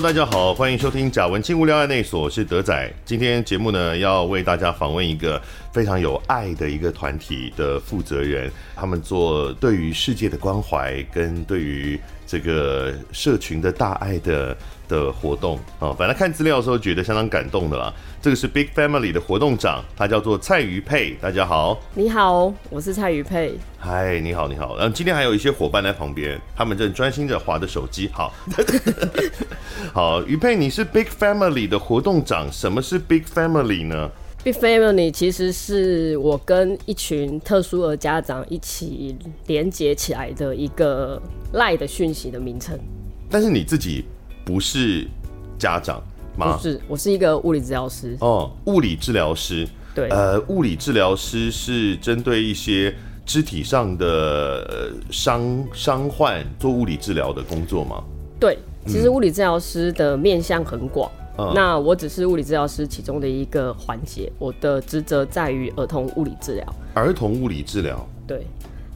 大家好，欢迎收听贾文清无聊案内所，我是德仔。今天节目呢，要为大家访问一个非常有爱的一个团体的负责人，他们做对于世界的关怀跟对于这个社群的大爱的的活动啊，反正看资料的时候觉得相当感动的啦。这个是 Big Family 的活动长，他叫做蔡瑜佩。大家好，你好，我是蔡瑜佩。嗨，你好，你好。然后，今天还有一些伙伴在旁边，他们正专心的划着手机。好，好，瑜佩，你是 Big Family 的活动长，什么是 Big Family 呢？Big Family 其实是我跟一群特殊儿家长一起连接起来的一个赖的讯息的名称。但是你自己不是家长。不是，我是一个物理治疗师。哦，物理治疗师。对，呃，物理治疗师是针对一些肢体上的伤伤患做物理治疗的工作吗？对，其实物理治疗师的面向很广。嗯，那我只是物理治疗师其中的一个环节，我的职责在于儿童物理治疗。儿童物理治疗。对。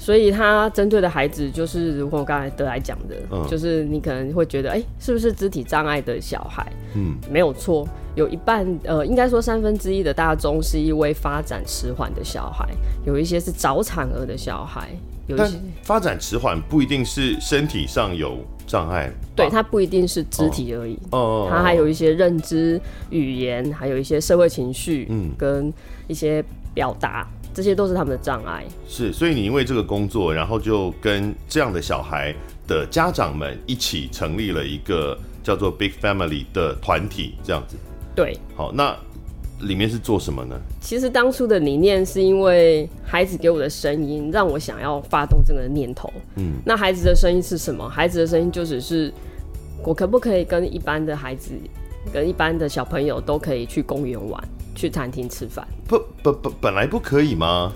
所以他针对的孩子，就是如果我刚才德来讲的，嗯，就是你可能会觉得，哎、欸，是不是肢体障碍的小孩？嗯，没有错，有一半，呃，应该说三分之一的大众是因为发展迟缓的小孩，有一些是早产儿的小孩，有一些发展迟缓不一定是身体上有障碍，对，他不一定是肢体而已，哦，他还有一些认知、语言，还有一些社会情绪，嗯，跟一些表达。这些都是他们的障碍，是，所以你因为这个工作，然后就跟这样的小孩的家长们一起成立了一个叫做 Big Family 的团体，这样子。对，好，那里面是做什么呢？其实当初的理念是因为孩子给我的声音，让我想要发动这个念头。嗯，那孩子的声音是什么？孩子的声音就只是我可不可以跟一般的孩子，跟一般的小朋友都可以去公园玩。去餐厅吃饭，不不不，本来不可以吗？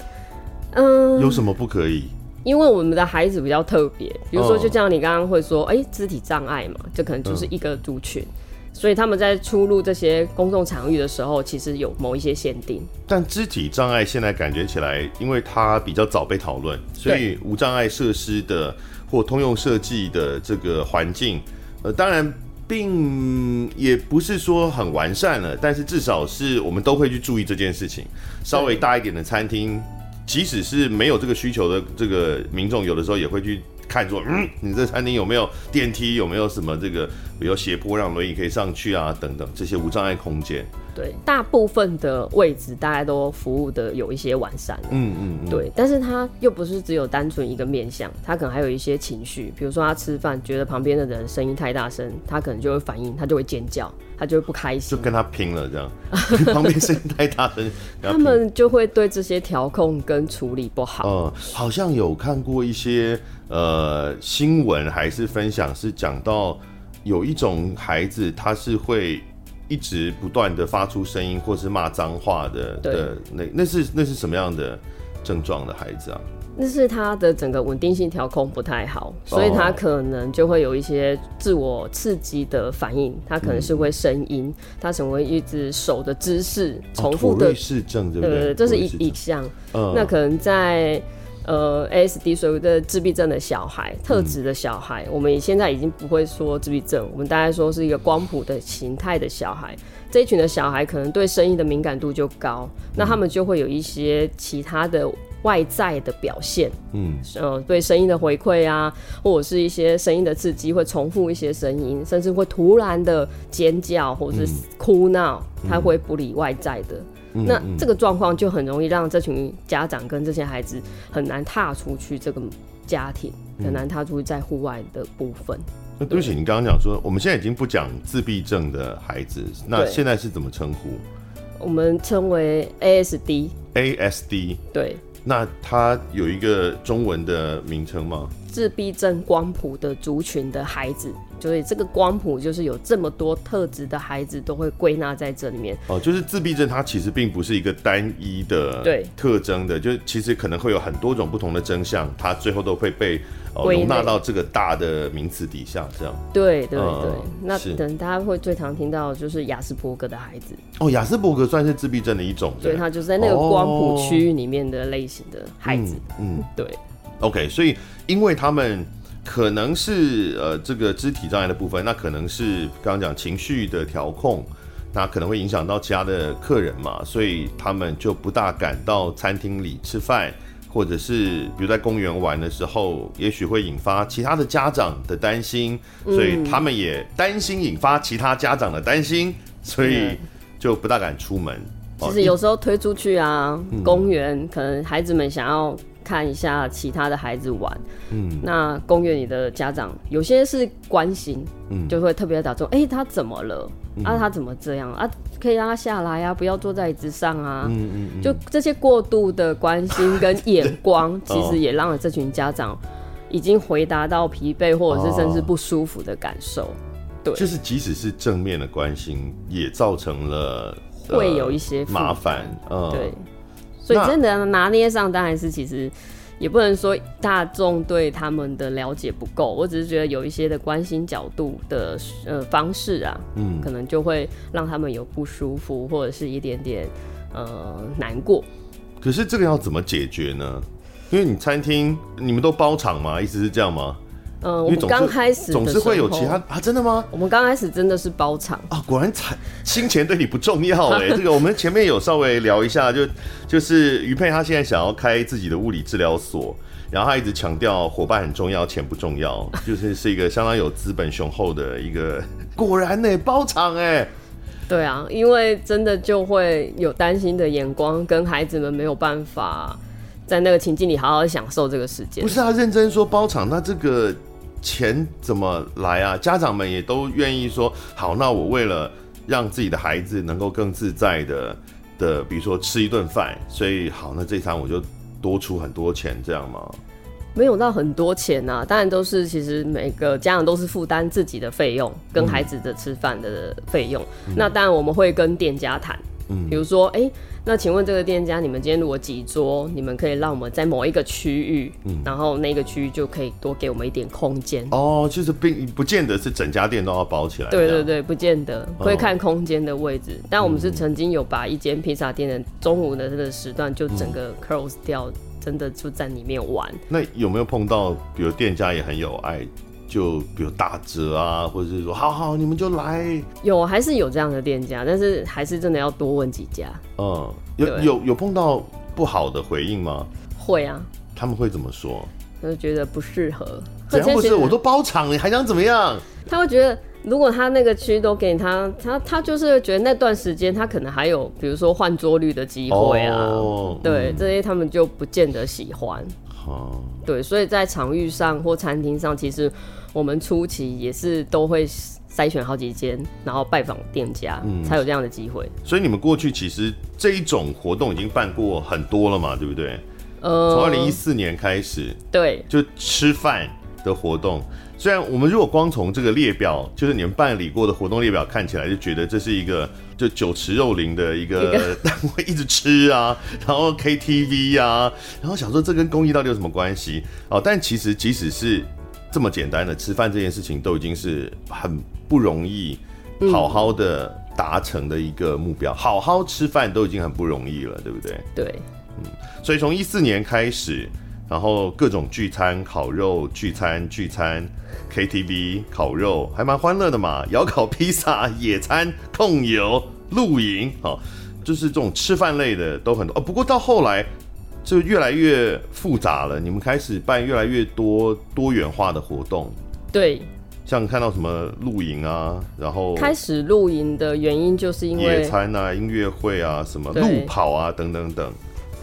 嗯，有什么不可以？因为我们的孩子比较特别，比如说，就像你刚刚会说，哎、欸，肢体障碍嘛，这可能就是一个族群，嗯，所以他们在出入这些公众场域的时候，其实有某一些限定。但肢体障碍现在感觉起来，因为它比较早被讨论，所以无障碍设施的或通用设计的这个环境，呃，当然。并也不是说很完善了，但是至少是我们都会去注意这件事情。稍微大一点的餐厅，即使是没有这个需求的这个民众，有的时候也会去。看说，嗯，你这餐厅有没有电梯？有没有什么这个，比如斜坡让轮椅可以上去啊？等等这些无障碍空间。对，大部分的位置大家都服务的有一些完善。嗯嗯，嗯。对，但是他又不是只有单纯一个面向，他可能还有一些情绪。比如说他吃饭觉得旁边的人声音太大声，他可能就会反应，他就会尖叫，他就会不开心，就跟他拼了这样。旁边声音太大声，他们就会对这些调控跟处理不好。嗯，好像有看过一些。呃，新闻还是分享是讲到有一种孩子，他是会一直不断的发出声音，或是骂脏话的。的那那是那是什么样的症状的孩子啊？那是他的整个稳定性调控不太好，所以他可能就会有一些自我刺激的反应。他可能是会声音，他成为一只手的姿势重复的。对？这是一一项。那可能在。呃，ASD 所谓的自闭症的小孩，特质的小孩，嗯，我们现在已经不会说自闭症，我们大概说是一个光谱的形态的小孩。这一群的小孩可能对声音的敏感度就高，嗯，那他们就会有一些其他的外在的表现，嗯，呃，对声音的回馈啊，或者是一些声音的刺激，会重复一些声音，甚至会突然的尖叫或者是哭闹，嗯，他会不理外在的。那这个状况就很容易让这群家长跟这些孩子很难踏出去这个家庭，很难踏出在户外的部分。那对不起，你刚刚讲说，我们现在已经不讲自闭症的孩子，那现在是怎么称呼？我们称为 ASD。ASD。对。那它有一个中文的名称吗？自闭症光谱的族群的孩子，所以这个光谱就是有这么多特质的孩子都会归纳在这里面。哦，就是自闭症，它其实并不是一个单一的对特征的，就其实可能会有很多种不同的真相，它最后都会被容纳到这个大的名词底下，这样。对对对，嗯、那等大家会最常听到就是亚斯伯格的孩子。哦，亚斯伯格算是自闭症的一种，对，他就是在那个光谱区域里面的类型的孩子。嗯，嗯对。OK，所以因为他们可能是呃这个肢体障碍的部分，那可能是刚刚讲情绪的调控，那可能会影响到其他的客人嘛，所以他们就不大敢到餐厅里吃饭。或者是比如在公园玩的时候，也许会引发其他的家长的担心，所以他们也担心引发其他家长的担心，所以就不大敢出门。其实有时候推出去啊，公园可能孩子们想要看一下其他的孩子玩，嗯，那公园里的家长有些是关心，嗯，就会特别打中，哎，他怎么了？啊，他怎么这样啊？可以让他下来呀、啊，不要坐在椅子上啊。嗯嗯，嗯就这些过度的关心跟眼光，其实也让了这群家长已经回答到疲惫，或者是甚至不舒服的感受。哦、对，就是即使是正面的关心，也造成了会有一些麻烦。嗯，对。所以真的拿捏上，当然是其实。也不能说大众对他们的了解不够，我只是觉得有一些的关心角度的呃方式啊，嗯，可能就会让他们有不舒服或者是一点点呃难过。可是这个要怎么解决呢？因为你餐厅你们都包场吗？意思是这样吗？嗯，我们刚开始总是会有其他啊，真的吗？我们刚开始真的是包场啊，果然才 金钱对你不重要哎。这个我们前面有稍微聊一下，就就是于佩他现在想要开自己的物理治疗所，然后他一直强调伙伴很重要，钱不重要，就是是一个相当有资本雄厚的一个。果然呢，包场哎，对啊，因为真的就会有担心的眼光，跟孩子们没有办法在那个情境里好好享受这个时间。不是啊，认真说包场，那这个。钱怎么来啊？家长们也都愿意说好，那我为了让自己的孩子能够更自在的的，比如说吃一顿饭，所以好，那这一餐我就多出很多钱，这样吗？没有到很多钱啊，当然都是其实每个家长都是负担自己的费用跟孩子的吃饭的费用。嗯、那当然我们会跟店家谈，嗯，比如说哎。欸那请问这个店家，你们今天如果几桌，你们可以让我们在某一个区域，嗯，然后那个区域就可以多给我们一点空间。哦，就是并不见得是整家店都要包起来。对对对，不见得会看空间的位置。哦、但我们是曾经有把一间披萨店的中午的这个时段就整个 close 掉，嗯、真的就在里面玩。那有没有碰到，比如店家也很有爱？就比如打折啊，或者是说，好好，你们就来。有还是有这样的店家，但是还是真的要多问几家。嗯，有有有碰到不好的回应吗？会啊。他们会怎么说？他就觉得不适合。怎样不是？我都包场，你还想怎么样？他会觉得，如果他那个区都给他，他他就是觉得那段时间他可能还有，比如说换桌率的机会啊。哦、对，嗯、这些他们就不见得喜欢。哦。对，所以在场域上或餐厅上，其实我们初期也是都会筛选好几间，然后拜访店家，嗯、才有这样的机会。所以你们过去其实这一种活动已经办过很多了嘛，对不对？呃，从二零一四年开始，对，就吃饭的活动。虽然我们如果光从这个列表，就是你们办理过的活动列表看起来，就觉得这是一个就酒池肉林的一个 单位，一直吃啊，然后 KTV 啊，然后想说这跟公益到底有什么关系哦？但其实即使是这么简单的吃饭这件事情，都已经是很不容易好好的达成的一个目标。好好吃饭都已经很不容易了，对不对？对，嗯，所以从一四年开始。然后各种聚餐、烤肉、聚餐、聚餐、KTV、烤肉，还蛮欢乐的嘛。窑烤披萨、野餐、控油、露营，哦，就是这种吃饭类的都很多。哦，不过到后来就越来越复杂了。你们开始办越来越多多元化的活动，对，像看到什么露营啊，然后开始露营的原因就是因为野餐啊、音乐会啊、什么路跑啊等等等。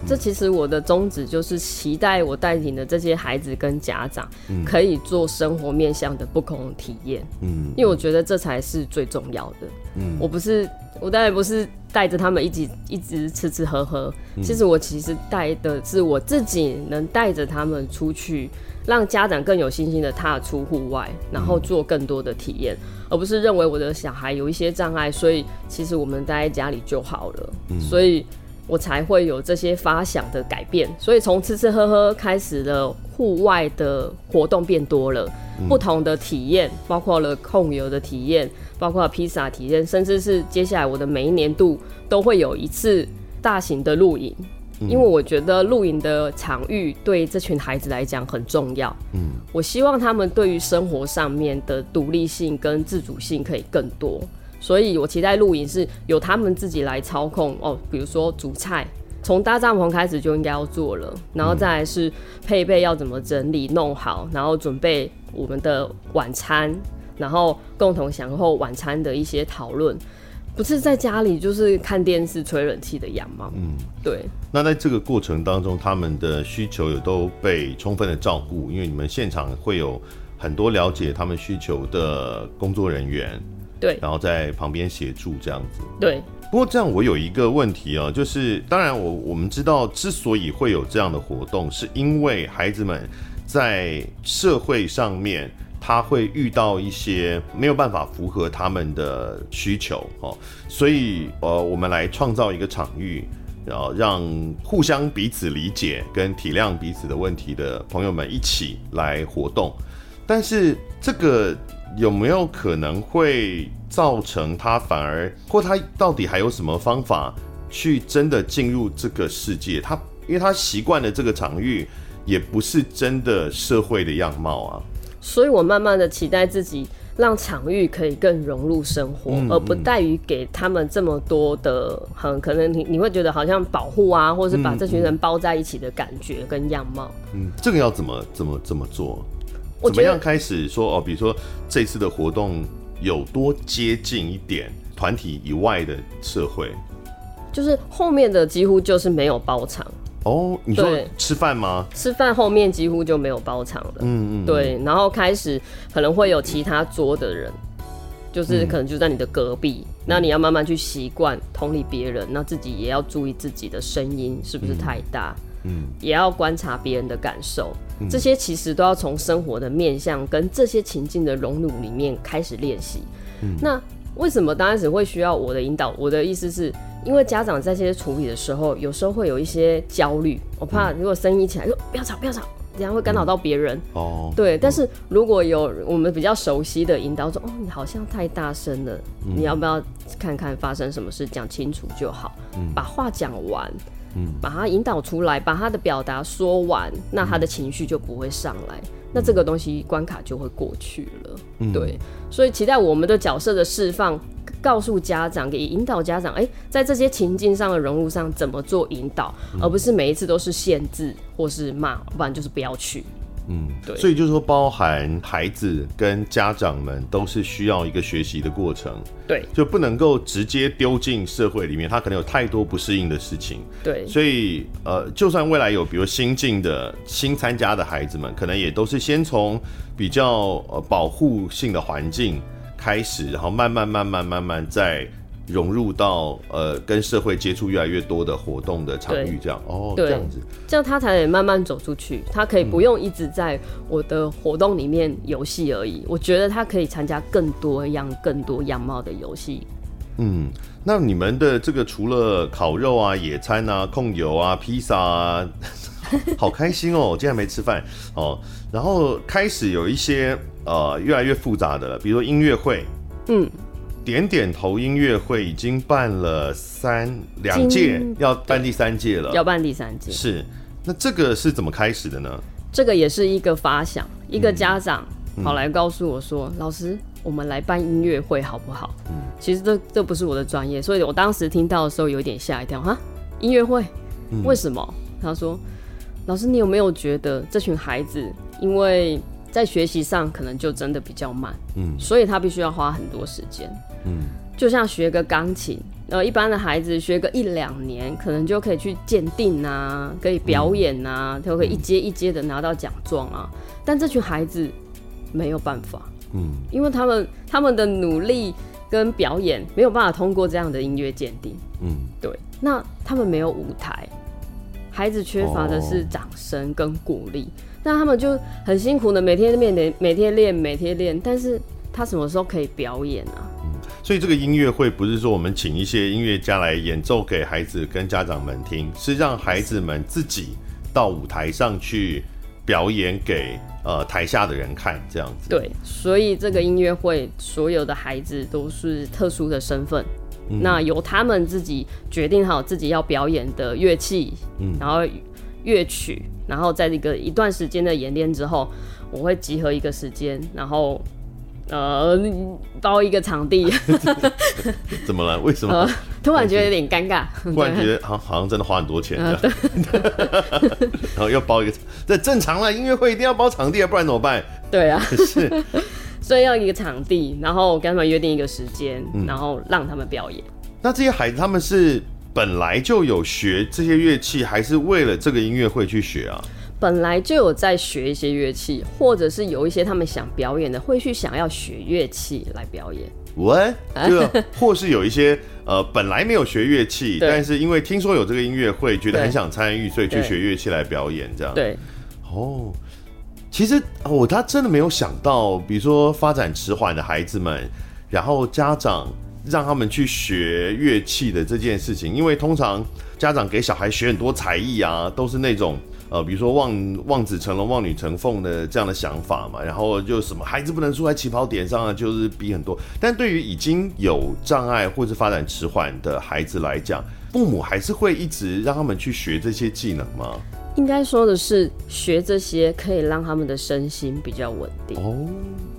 这其实我的宗旨就是期待我带领的这些孩子跟家长，可以做生活面向的不同体验。嗯，因为我觉得这才是最重要的。嗯，我不是，我当然不是带着他们一起一直吃吃喝喝。其实我其实带的是我自己，能带着他们出去，让家长更有信心的踏出户外，然后做更多的体验，而不是认为我的小孩有一些障碍，所以其实我们待在家里就好了。所以。我才会有这些发想的改变，所以从吃吃喝喝开始了，户外的活动变多了，嗯、不同的体验，包括了控油的体验，包括披萨体验，甚至是接下来我的每一年度都会有一次大型的露营，因为我觉得露营的场域对这群孩子来讲很重要。嗯，我希望他们对于生活上面的独立性跟自主性可以更多，所以我期待露营是由他们自己来操控哦，比如说煮菜，从搭帐篷开始就应该要做了，然后再来是配备要怎么整理弄好，然后准备我们的晚餐，然后共同享受晚餐的一些讨论。不是在家里就是看电视、吹冷气的样貌。嗯，对。那在这个过程当中，他们的需求也都被充分的照顾，因为你们现场会有很多了解他们需求的工作人员。对。然后在旁边协助这样子。对。不过这样，我有一个问题啊，就是当然我我们知道，之所以会有这样的活动，是因为孩子们在社会上面。他会遇到一些没有办法符合他们的需求哦，所以呃，我们来创造一个场域，然后让互相彼此理解跟体谅彼此的问题的朋友们一起来活动。但是这个有没有可能会造成他反而，或他到底还有什么方法去真的进入这个世界？他因为他习惯了这个场域，也不是真的社会的样貌啊。所以我慢慢的期待自己让场域可以更融入生活，而不在于给他们这么多的很可能你你会觉得好像保护啊，或是把这群人包在一起的感觉跟样貌。嗯，这个要怎么怎么怎么做？怎么样开始说哦？比如说这次的活动有多接近一点团体以外的社会？就是后面的几乎就是没有包场。哦，你说吃饭吗？吃饭后面几乎就没有包场了。嗯嗯，对，然后开始可能会有其他桌的人，就是可能就在你的隔壁，嗯、那你要慢慢去习惯同理别人，那自己也要注意自己的声音是不是太大，嗯，也要观察别人的感受，嗯、这些其实都要从生活的面向跟这些情境的融入里面开始练习。嗯，那为什么刚开始会需要我的引导？我的意思是。因为家长在这些处理的时候，有时候会有一些焦虑，我怕如果声音一起来，说不要吵，不要吵，这样会干扰到别人。哦，对。但是如果有我们比较熟悉的引导，说哦，你好像太大声了，你要不要看看发生什么事，讲清楚就好，把话讲完，把他引导出来，把他的表达说完，那他的情绪就不会上来，那这个东西关卡就会过去了。对，所以期待我们的角色的释放。告诉家长，给引导家长，哎、欸，在这些情境上的融入上怎么做引导，嗯、而不是每一次都是限制或是骂，不然就是不要去。嗯，对。所以就是说，包含孩子跟家长们都是需要一个学习的过程。对，就不能够直接丢进社会里面，他可能有太多不适应的事情。对，所以呃，就算未来有比如新进的新参加的孩子们，可能也都是先从比较呃保护性的环境。开始，然后慢慢、慢慢、慢慢再融入到呃跟社会接触越来越多的活动的场域，这样哦，这样子，这样他才能慢慢走出去。他可以不用一直在我的活动里面游戏而已。嗯、我觉得他可以参加更多样、更多样貌的游戏。嗯，那你们的这个除了烤肉啊、野餐啊、控油啊、披萨啊。好开心哦！我今天没吃饭哦。然后开始有一些呃越来越复杂的了，比如说音乐会，嗯，点点头音乐会已经办了三两届，要办第三届了，要办第三届。是，那这个是怎么开始的呢？这个也是一个发想，一个家长跑来告诉我说：“嗯、老师，我们来办音乐会好不好？”嗯，其实这这不是我的专业，所以我当时听到的时候有点吓一跳哈，音乐会，为什么？嗯、他说。老师，你有没有觉得这群孩子，因为在学习上可能就真的比较慢，嗯，所以他必须要花很多时间，嗯，就像学个钢琴，呃，一般的孩子学个一两年，可能就可以去鉴定啊，可以表演啊，就可以一阶一阶的拿到奖状啊，但这群孩子没有办法，嗯，因为他们他们的努力跟表演没有办法通过这样的音乐鉴定，嗯，对，那他们没有舞台。孩子缺乏的是掌声跟鼓励，那、oh. 他们就很辛苦的每天练，每天练，每天练，但是他什么时候可以表演啊？嗯，所以这个音乐会不是说我们请一些音乐家来演奏给孩子跟家长们听，是让孩子们自己到舞台上去表演给呃台下的人看，这样子。对，所以这个音乐会所有的孩子都是特殊的身份。嗯、那由他们自己决定好自己要表演的乐器，嗯，然后乐曲，然后在这个一段时间的演练之后，我会集合一个时间，然后。呃，包一个场地，怎么了？为什么？呃、突然觉得有点尴尬，突然觉得好，好像真的花很多钱这样。呃、然后要包一个，这正常了，音乐会一定要包场地啊，不然怎么办？对啊，是，所以要一个场地，然后跟他们约定一个时间，嗯、然后让他们表演。那这些孩子他们是本来就有学这些乐器，还是为了这个音乐会去学啊？本来就有在学一些乐器，或者是有一些他们想表演的，会去想要学乐器来表演。What？就或是有一些呃，本来没有学乐器，但是因为听说有这个音乐会，觉得很想参与，所以去学乐器来表演，这样。对。哦，其实我他真的没有想到，比如说发展迟缓的孩子们，然后家长让他们去学乐器的这件事情，因为通常家长给小孩学很多才艺啊，都是那种。呃，比如说望望子成龙、望女成凤的这样的想法嘛，然后就什么孩子不能输在起跑点上啊，就是比很多。但对于已经有障碍或是发展迟缓的孩子来讲，父母还是会一直让他们去学这些技能吗？应该说的是，学这些可以让他们的身心比较稳定。哦，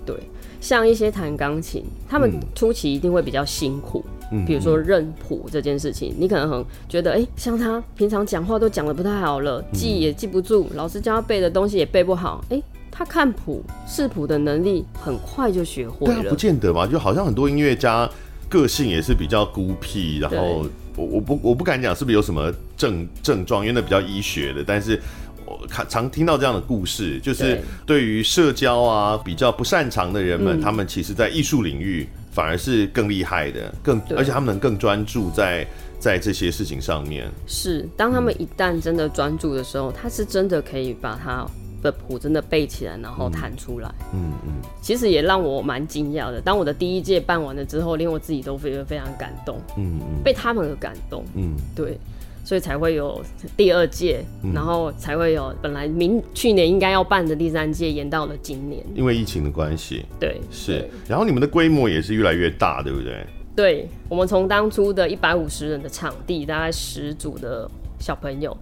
对，像一些弹钢琴，他们初期一定会比较辛苦。嗯比如说认谱这件事情，你可能很觉得，哎、欸，像他平常讲话都讲的不太好了，记也记不住，老师教他背的东西也背不好，哎、欸，他看谱视谱的能力很快就学会了。对啊，不见得嘛，就好像很多音乐家个性也是比较孤僻，然后我我不我不敢讲是不是有什么症症状，因为那比较医学的，但是我看常听到这样的故事，就是对于社交啊比较不擅长的人们，嗯、他们其实在艺术领域。反而是更厉害的，更而且他们能更专注在在这些事情上面。是，当他们一旦真的专注的时候，嗯、他是真的可以把他的谱真的背起来，然后弹出来。嗯嗯。嗯其实也让我蛮惊讶的。当我的第一届办完了之后，连我自己都非常非常感动。嗯嗯。嗯被他们的感动。嗯，对。所以才会有第二届，嗯、然后才会有本来明去年应该要办的第三届延到了今年，因为疫情的关系。对，是。然后你们的规模也是越来越大，对不对？对，我们从当初的一百五十人的场地，大概十组的小朋友，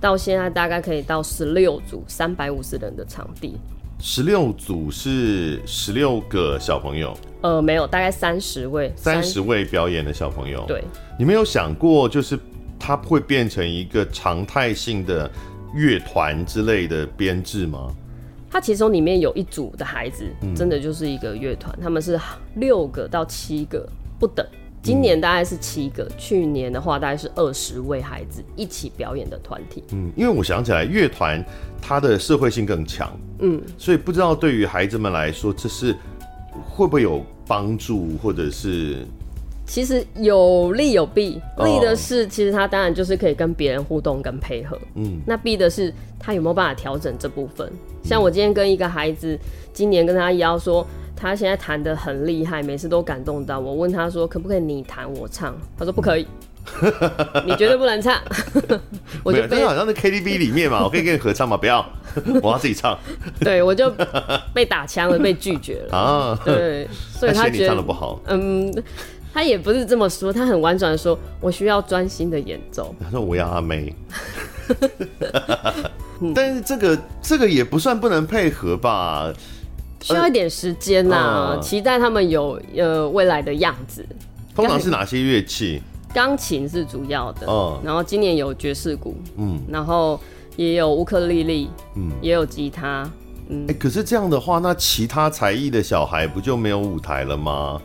到现在大概可以到十六组三百五十人的场地。十六组是十六个小朋友？呃，没有，大概三十位，三十位表演的小朋友。对，你没有想过就是。它会变成一个常态性的乐团之类的编制吗？它其中里面有一组的孩子，真的就是一个乐团，嗯、他们是六个到七个不等。今年大概是七个，嗯、去年的话大概是二十位孩子一起表演的团体。嗯，因为我想起来，乐团它的社会性更强，嗯，所以不知道对于孩子们来说，这是会不会有帮助，或者是？其实有利有弊，利的是其实他当然就是可以跟别人互动跟配合，嗯，那弊的是他有没有办法调整这部分？像我今天跟一个孩子，今年跟他邀说，他现在弹得很厉害，每次都感动到我。问他说可不可以你弹我唱？他说不可以，你绝对不能唱。我觉得好像在 KTV 里面嘛，我可以跟你合唱吗？不要，我要自己唱。对，我就被打枪了，被拒绝了啊。对，所以他觉得你唱得不好，嗯。他也不是这么说，他很婉转的说：“我需要专心的演奏。”他说：“我要阿妹。”但是这个这个也不算不能配合吧？需要一点时间呐、啊，呃、期待他们有呃未来的样子。通常是哪些乐器？钢琴是主要的，嗯，然后今年有爵士鼓，嗯，然后也有乌克丽丽，嗯，也有吉他，嗯。哎、欸，可是这样的话，那其他才艺的小孩不就没有舞台了吗？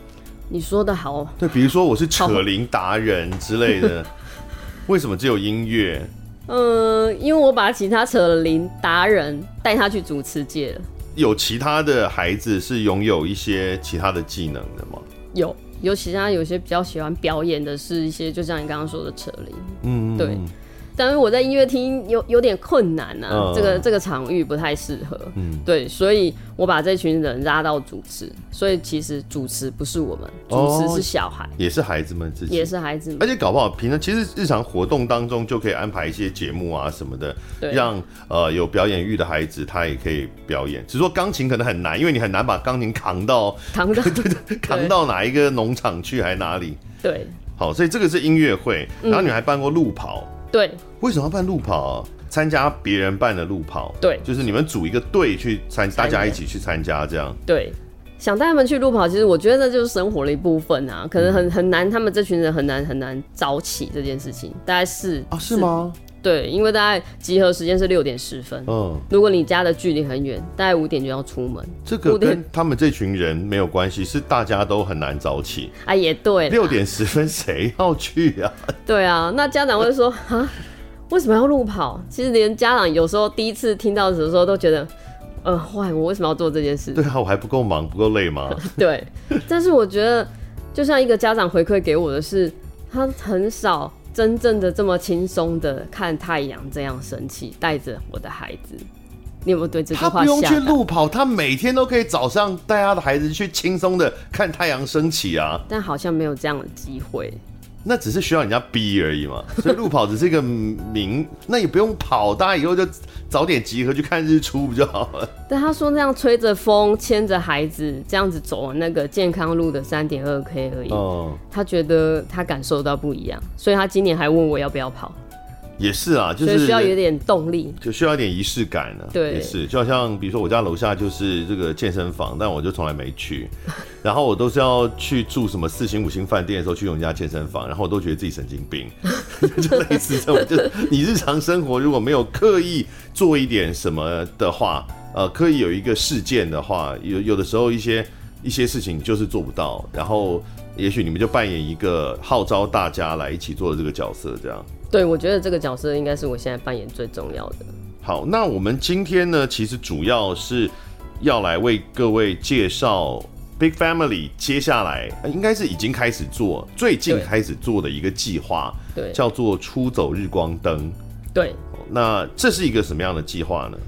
你说的好，对，比如说我是扯铃达人之类的，为什么只有音乐？嗯、呃，因为我把其他扯铃达人带他去主持界了。有其他的孩子是拥有一些其他的技能的吗？有，有其他有些比较喜欢表演的是一些，就像你刚刚说的扯铃，嗯，对。但是我在音乐厅有有点困难啊，嗯、这个这个场域不太适合，嗯，对，所以我把这群人拉到主持，所以其实主持不是我们，主持是小孩，哦、也是孩子们自己，也是孩子们，而且搞不好平常其实日常活动当中就可以安排一些节目啊什么的，对。让呃有表演欲的孩子他也可以表演，只是说钢琴可能很难，因为你很难把钢琴扛到扛到。对对扛到哪一个农场去还哪里，对。好，所以这个是音乐会，然后你还办过路跑。嗯、对。为什么要办路跑啊？参加别人办的路跑。对。就是你们组一个队去参，大家一起去参加这样。对。想带他们去路跑，其实我觉得这就是生活的一部分啊，可能很很难，他们这群人很难很难早起这件事情，大概是啊，是吗？对，因为大概集合时间是六点十分，嗯，如果你家的距离很远，大概五点就要出门。这个跟他们这群人没有关系，是大家都很难早起啊，也对，六点十分谁要去啊？对啊，那家长会说啊，为什么要路跑？其实连家长有时候第一次听到的时候都觉得。呃，坏，我为什么要做这件事？对啊，我还不够忙，不够累吗？对，但是我觉得，就像一个家长回馈给我的是，他很少真正的这么轻松的看太阳这样升起，带着我的孩子。你有没有对这句话？他不用去路跑，他每天都可以早上带他的孩子去轻松的看太阳升起啊。但好像没有这样的机会。那只是需要人家逼而已嘛，所以路跑只是一个名，那也不用跑，大家以后就早点集合去看日出不就好了？但他说那样吹着风，牵着孩子这样子走那个健康路的三点二 K 而已，哦，他觉得他感受到不一样，所以他今年还问我要不要跑。也是啊，就是需要有点动力，就需要一点仪式感呢。对，也是，就好像比如说我家楼下就是这个健身房，但我就从来没去，然后我都是要去住什么四星五星饭店的时候去用人家健身房，然后我都觉得自己神经病，就类似这种，就是你日常生活如果没有刻意做一点什么的话，呃，刻意有一个事件的话，有有的时候一些一些事情就是做不到，然后也许你们就扮演一个号召大家来一起做的这个角色，这样。对，我觉得这个角色应该是我现在扮演最重要的。好，那我们今天呢，其实主要是要来为各位介绍 Big Family 接下来应该是已经开始做，最近开始做的一个计划，对，叫做出走日光灯。对，那这是一个什么样的计划呢？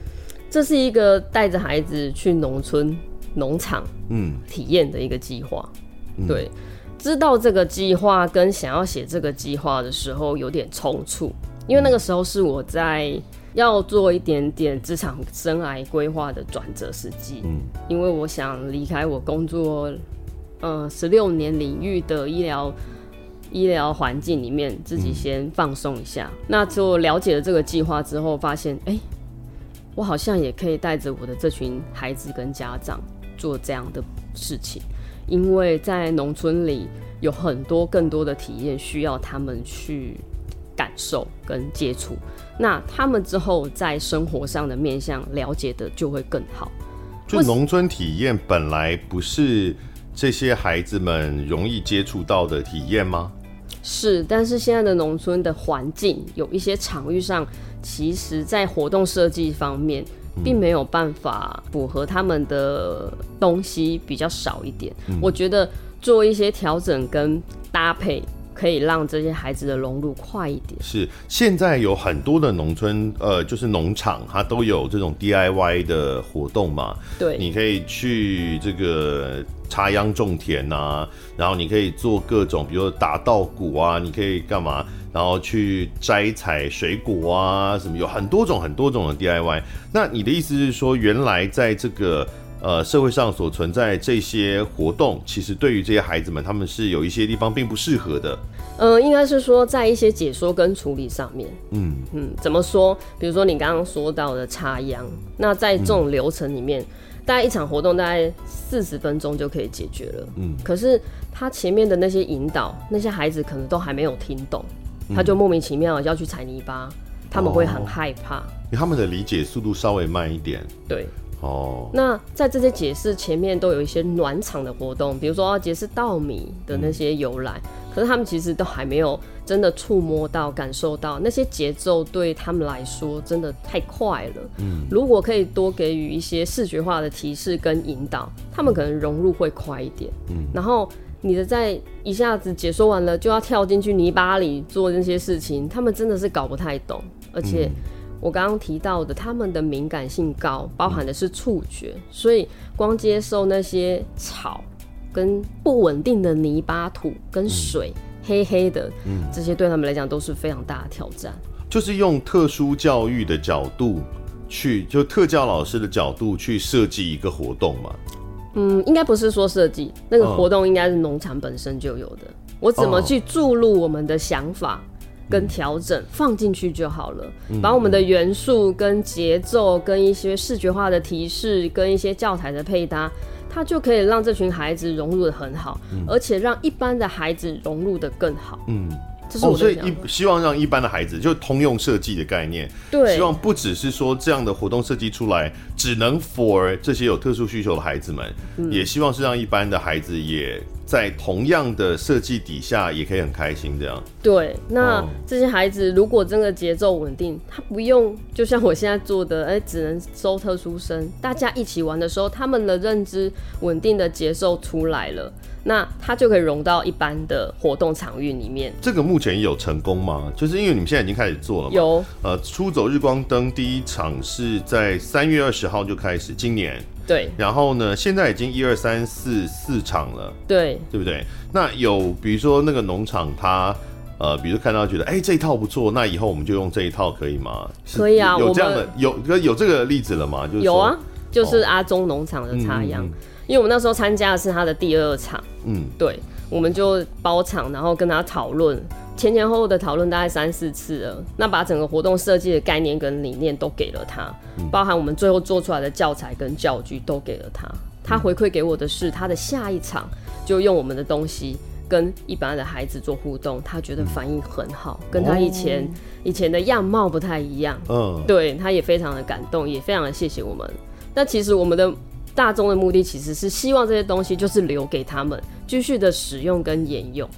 这是一个带着孩子去农村农场，嗯，体验的一个计划。嗯、对。知道这个计划跟想要写这个计划的时候有点冲突，因为那个时候是我在要做一点点职场生涯规划的转折时机。嗯，因为我想离开我工作，呃，十六年领域的医疗医疗环境里面，自己先放松一下。嗯。那就了解了这个计划之后，发现，哎，我好像也可以带着我的这群孩子跟家长做这样的事情。因为在农村里有很多更多的体验需要他们去感受跟接触，那他们之后在生活上的面向了解的就会更好。就农村体验本来不是这些孩子们容易接触到的体验吗？是，但是现在的农村的环境有一些场域上，其实在活动设计方面。并没有办法符合他们的东西比较少一点，嗯，我觉得做一些调整跟搭配，可以让这些孩子的融入快一点。是，现在有很多的农村，呃，就是农场，它都有这种 DIY 的活动嘛。对，你可以去这个插秧种田啊，然后你可以做各种，比如说打稻谷啊，你可以干嘛？然后去摘采水果啊，什么有很多种很多种的 DIY。那你的意思是说，原来在这个呃社会上所存在这些活动，其实对于这些孩子们，他们是有一些地方并不适合的。呃，应该是说在一些解说跟处理上面，嗯嗯，怎么说？比如说你刚刚说到的插秧，那在这种流程里面，嗯、大概一场活动大概四十分钟就可以解决了。嗯，可是他前面的那些引导，那些孩子可能都还没有听懂。他就莫名其妙要去踩泥巴，他们会很害怕，他们的理解速度稍微慢一点。对，哦。那在这些解释前面都有一些暖场的活动，比如说要解释稻米的那些由来，可是他们其实都还没有真的触摸到、感受到那些节奏，对他们来说真的太快了。嗯，如果可以多给予一些视觉化的提示跟引导，他们可能融入会快一点。嗯，然后。你的在一下子解说完了，就要跳进去泥巴里做那些事情，他们真的是搞不太懂。而且我刚刚提到的，他们的敏感性高，包含的是触觉，所以光接受那些草跟不稳定的泥巴土跟水，黑黑的，这些对他们来讲都是非常大的挑战。就是用特殊教育的角度去，就特教老师的角度去设计一个活动嘛。嗯，应该不是说设计那个活动，应该是农场本身就有的。嗯、我怎么去注入我们的想法跟调整、嗯、放进去就好了，嗯、把我们的元素跟节奏跟一些视觉化的提示跟一些教材的配搭，它就可以让这群孩子融入的很好，嗯、而且让一般的孩子融入的更好。嗯。哦，所以一希望让一般的孩子就通用设计的概念，对，希望不只是说这样的活动设计出来只能 for 这些有特殊需求的孩子们，嗯、也希望是让一般的孩子也在同样的设计底下也可以很开心这样。对，那这些孩子如果真的节奏稳定，他不用就像我现在做的，哎、欸，只能收特殊生，大家一起玩的时候，他们的认知稳定的节奏出来了。那他就可以融到一般的活动场域里面。这个目前有成功吗？就是因为你们现在已经开始做了吗？有。呃，出走日光灯第一场是在三月二十号就开始，今年。对。然后呢，现在已经一二三四四场了。对。对不对？那有比如说那个农场，他呃，比如看到觉得哎、欸、这一套不错，那以后我们就用这一套可以吗？可以啊。有这样的有有这个例子了吗？就是有啊，就是阿中农场的插秧。哦嗯嗯因为我们那时候参加的是他的第二场，嗯，对，我们就包场，然后跟他讨论，前前后后的讨论大概三四次了，那把整个活动设计的概念跟理念都给了他，嗯、包含我们最后做出来的教材跟教具都给了他，他回馈给我的是他的下一场就用我们的东西跟一般的孩子做互动，他觉得反应很好，跟他以前、哦、以前的样貌不太一样，嗯，对，他也非常的感动，也非常的谢谢我们。那其实我们的。大众的目的其实是希望这些东西就是留给他们继续的使用跟沿用。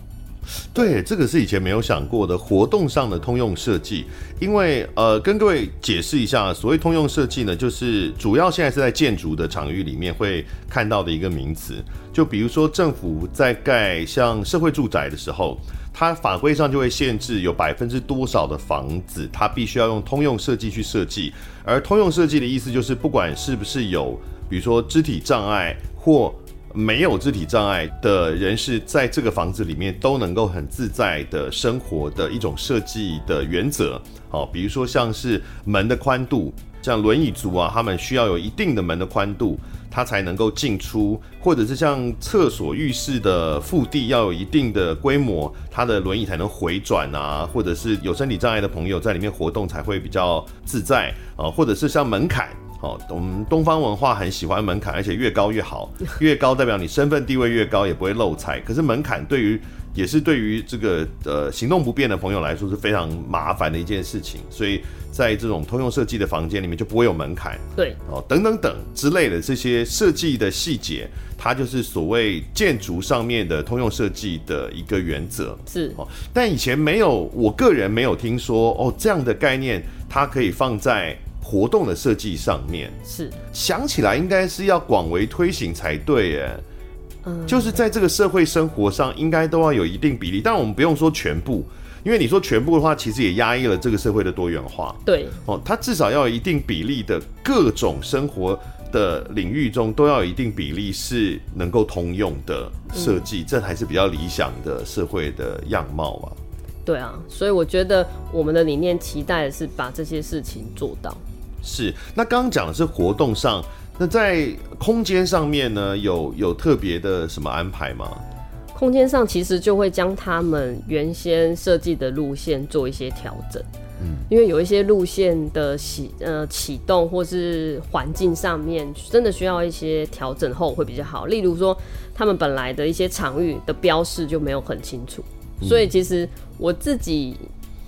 对，这个是以前没有想过的活动上的通用设计。因为呃，跟各位解释一下，所谓通用设计呢，就是主要现在是在建筑的场域里面会看到的一个名词。就比如说政府在盖像社会住宅的时候，它法规上就会限制有百分之多少的房子，它必须要用通用设计去设计。而通用设计的意思就是，不管是不是有比如说肢体障碍或没有肢体障碍的人士，在这个房子里面都能够很自在的生活的一种设计的原则。好，比如说像是门的宽度，像轮椅族啊，他们需要有一定的门的宽度，他才能够进出；或者是像厕所、浴室的腹地要有一定的规模，他的轮椅才能回转啊；或者是有身体障碍的朋友在里面活动才会比较自在啊；或者是像门槛。好，我们东方文化很喜欢门槛，而且越高越好，越高代表你身份地位越高，也不会漏财。可是门槛对于也是对于这个呃行动不便的朋友来说是非常麻烦的一件事情，所以在这种通用设计的房间里面就不会有门槛。对，哦，等等等之类的这些设计的细节，它就是所谓建筑上面的通用设计的一个原则。是哦，但以前没有，我个人没有听说哦这样的概念，它可以放在。活动的设计上面是想起来应该是要广为推行才对耶，嗯，就是在这个社会生活上应该都要有一定比例，但我们不用说全部，因为你说全部的话，其实也压抑了这个社会的多元化。对哦，它至少要有一定比例的各种生活的领域中都要有一定比例是能够通用的设计，嗯，这才是比较理想的社会的样貌啊。对啊，所以我觉得我们的理念期待的是把这些事情做到。是，那刚刚讲的是活动上，那在空间上面呢，有有特别的什么安排吗？空间上其实就会将他们原先设计的路线做一些调整，嗯，因为有一些路线的启呃启动或是环境上面真的需要一些调整后会比较好。例如说，他们本来的一些场域的标示就没有很清楚，所以其实我自己。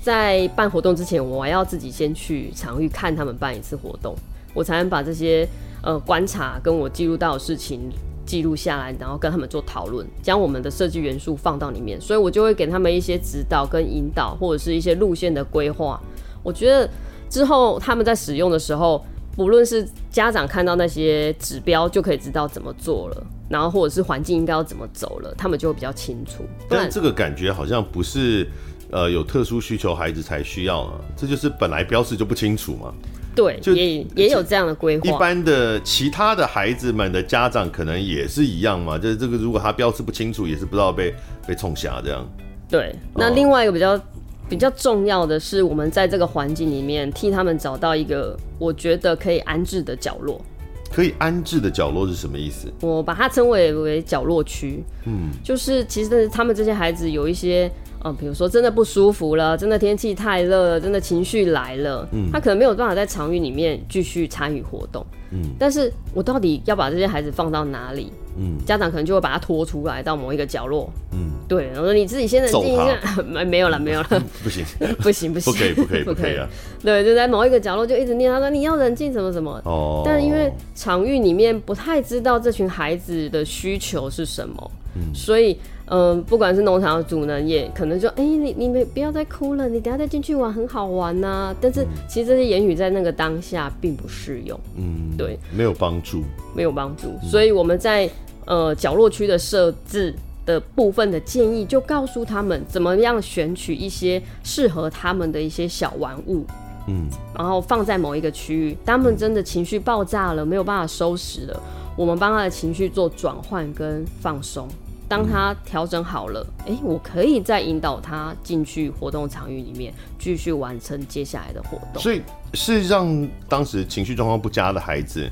在办活动之前，我还要自己先去场域看他们办一次活动，我才能把这些呃观察跟我记录到的事情记录下来，然后跟他们做讨论，将我们的设计元素放到里面。所以我就会给他们一些指导跟引导，或者是一些路线的规划。我觉得之后他们在使用的时候，不论是家长看到那些指标就可以知道怎么做了，然后或者是环境应该要怎么走了，他们就会比较清楚。但这个感觉好像不是。呃，有特殊需求孩子才需要啊，这就是本来标示就不清楚嘛。对，就也也有这样的规划。一般的其他的孩子们的家长可能也是一样嘛，就是这个如果他标示不清楚，也是不知道被被冲下这样。对，那另外一个比较、哦、比较重要的是，我们在这个环境里面替他们找到一个我觉得可以安置的角落。可以安置的角落是什么意思？我把它称为为角落区。嗯，就是其实他们这些孩子有一些。嗯，比如说真的不舒服了，真的天气太热了，真的情绪来了，嗯，他可能没有办法在场域里面继续参与活动，嗯，但是我到底要把这些孩子放到哪里？嗯，家长可能就会把他拖出来到某一个角落，嗯，对，我说你自己先冷静一下，没 没有了，没有了，不行，不行，不行，不可以，不可以，不可以啊，对，就在某一个角落就一直念，他说你要冷静，什么什么，哦，但因为场域里面不太知道这群孩子的需求是什么，嗯，所以。嗯，不管是农场的主人，也可能说：“哎、欸，你你没不要再哭了，你等下再进去玩，很好玩呐、啊。”但是其实这些言语在那个当下并不适用，嗯，对，没有帮助，没有帮助。所以我们在呃角落区的设置的部分的建议，就告诉他们怎么样选取一些适合他们的一些小玩物，嗯，然后放在某一个区域。他们真的情绪爆炸了，没有办法收拾了，我们帮他的情绪做转换跟放松。当他调整好了，哎、欸，我可以再引导他进去活动场域里面，继续完成接下来的活动。所以，事实上，当时情绪状况不佳的孩子，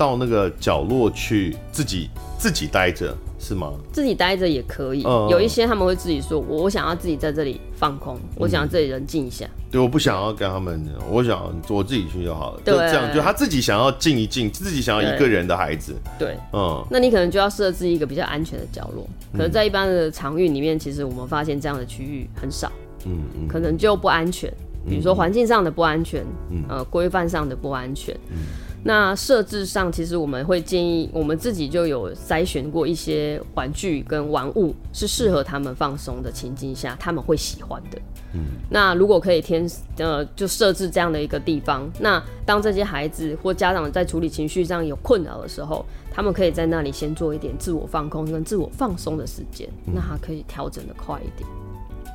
到那个角落去自己自己待着。是吗？自己待着也可以，嗯、有一些他们会自己说：“我我想要自己在这里放空，嗯、我想要自己人静一下。”对，我不想要跟他们，我想我自己去就好了。对，就这样，就他自己想要静一静，自己想要一个人的孩子。对，嗯，那你可能就要设置一个比较安全的角落。可能在一般的场域里面，其实我们发现这样的区域很少。嗯嗯，可能就不安全，比如说环境上的不安全，嗯、呃，规范上的不安全。嗯那设置上，其实我们会建议，我们自己就有筛选过一些玩具跟玩物，是适合他们放松的情境下，他们会喜欢的。嗯，那如果可以天呃，就设置这样的一个地方，那当这些孩子或家长在处理情绪上有困扰的时候，他们可以在那里先做一点自我放空跟自我放松的时间，那他可以调整的快一点。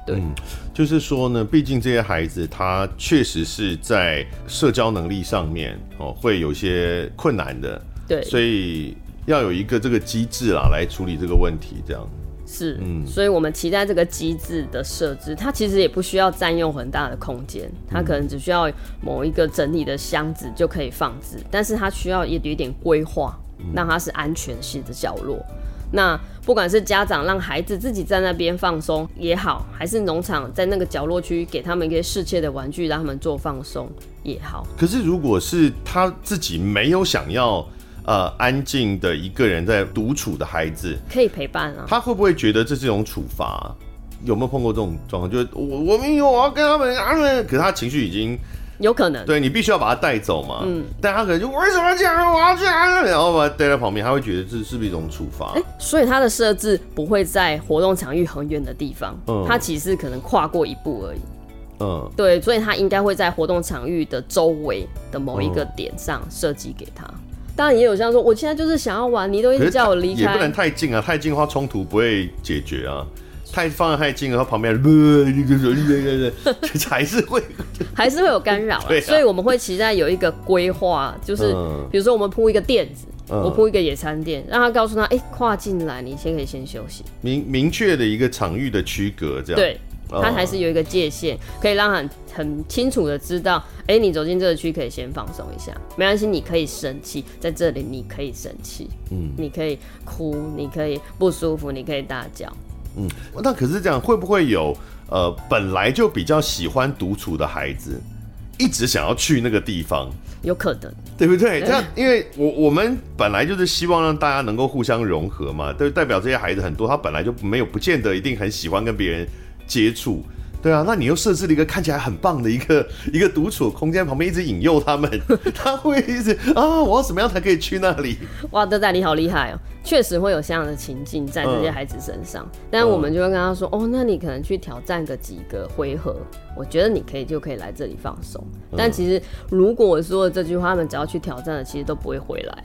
对、嗯，就是说呢，毕竟这些孩子他确实是在社交能力上面哦会有些困难的，对，所以要有一个这个机制啦来处理这个问题，这样。是，嗯，所以我们期待这个机制的设置，它其实也不需要占用很大的空间，它可能只需要某一个整理的箱子就可以放置，但是它需要一点点规划，让它是安全性的角落。那不管是家长让孩子自己在那边放松也好，还是农场在那个角落区给他们一些适切的玩具，让他们做放松也好。可是如果是他自己没有想要呃安静的一个人在独处的孩子，可以陪伴啊。他会不会觉得这是一种处罚？有没有碰过这种状况？就是我我没有，我要跟他们啊，可是他情绪已经。有可能，对，你必须要把他带走嘛。嗯，但他可能就为什么这样？我要去啊，然后把他带在旁边，他会觉得这是不是一种处罚？哎、欸，所以他的设置不会在活动场域很远的地方，嗯，他其实可能跨过一步而已。嗯，对，所以他应该会在活动场域的周围的某一个点上设计给他。嗯、当然也有像说，我现在就是想要玩，你都一直叫我离开，也不能太近啊，太近的话冲突不会解决啊。太放得太近了，他旁边呃，一个人，对对对，还是会 还是会有干扰啊。所以我们会期待有一个规划，就是比如说我们铺一个垫子，我铺一个野餐垫，让他告诉他，哎，跨进来，你先可以先休息。明明确的一个场域的区隔，这样对，他还是有一个界限，可以让他很很清楚的知道，哎，你走进这个区可以先放松一下，没关系，你可以生气，在这里你可以生气，嗯，你可以哭，你可以不舒服，你可以大叫。嗯，那可是这样，会不会有呃本来就比较喜欢独处的孩子，一直想要去那个地方？有可能，对不对？这样，因为我我们本来就是希望让大家能够互相融合嘛，对，代表这些孩子很多，他本来就没有不见得一定很喜欢跟别人接触。对啊，那你又设置了一个看起来很棒的一个 一个独处空间，旁边一直引诱他们，他会一直啊，我要怎么样才可以去那里？哇，德仔你好厉害哦！确实会有这样的情境在这些孩子身上，嗯、但我们就会跟他说，哦，那你可能去挑战个几个回合，我觉得你可以就可以来这里放松。但其实如果我说的这句话，他们只要去挑战了，其实都不会回来。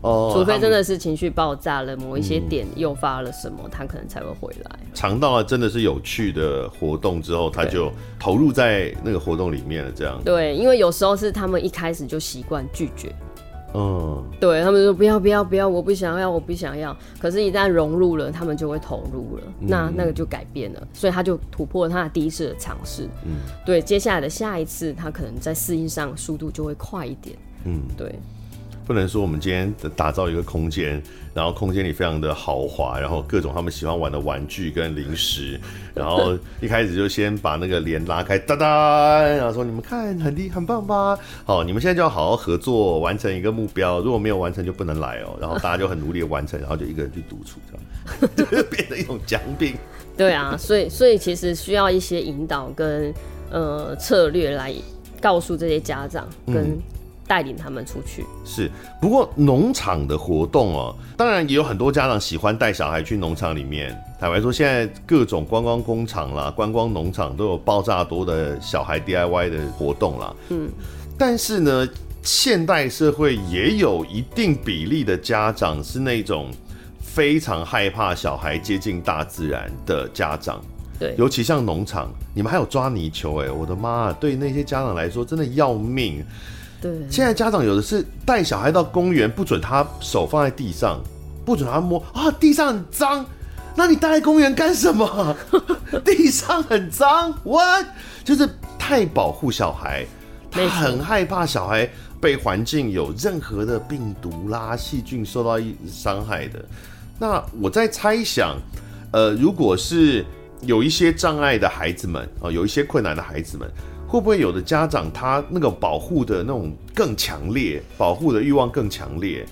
哦，除非真的是情绪爆炸了，某一些点诱发了什么，嗯、他可能才会回来。尝到了真的是有趣的活动之后，他就投入在那个活动里面了。这样对，因为有时候是他们一开始就习惯拒绝。嗯，对他们说不要不要不要，我不想要我不想要。可是，一旦融入了，他们就会投入了。嗯、那那个就改变了，所以他就突破了他的第一次的尝试。嗯，对，接下来的下一次，他可能在适应上速度就会快一点。嗯，对。不能说我们今天打造一个空间，然后空间里非常的豪华，然后各种他们喜欢玩的玩具跟零食，然后一开始就先把那个帘拉开，哒哒，然后说你们看很厉很棒吧？好，你们现在就要好好合作，完成一个目标，如果没有完成就不能来哦。然后大家就很努力的完成，然后就一个人去独处，这样就变成一种奖品。对啊，所以所以其实需要一些引导跟呃策略来告诉这些家长跟带领他们出去。嗯、是，不过农场的活动哦，当然也有很多家长喜欢带小孩去农场里面。坦白说，现在各种观光工厂啦、观光农场都有爆炸多的小孩 DIY 的活动啦。嗯，但是呢，现代社会也有一定比例的家长是那种。非常害怕小孩接近大自然的家长，对，尤其像农场，你们还有抓泥鳅，哎，我的妈，对那些家长来说真的要命。对，现在家长有的是带小孩到公园，不准他手放在地上，不准他摸啊，地上很脏，那你带来公园干什么？地上很脏，what？就是太保护小孩，他很害怕小孩被环境有任何的病毒啦、细菌受到伤害的。那我在猜想，呃，如果是有一些障碍的孩子们啊、呃，有一些困难的孩子们，会不会有的家长他那个保护的那种更强烈，保护的欲望更强烈？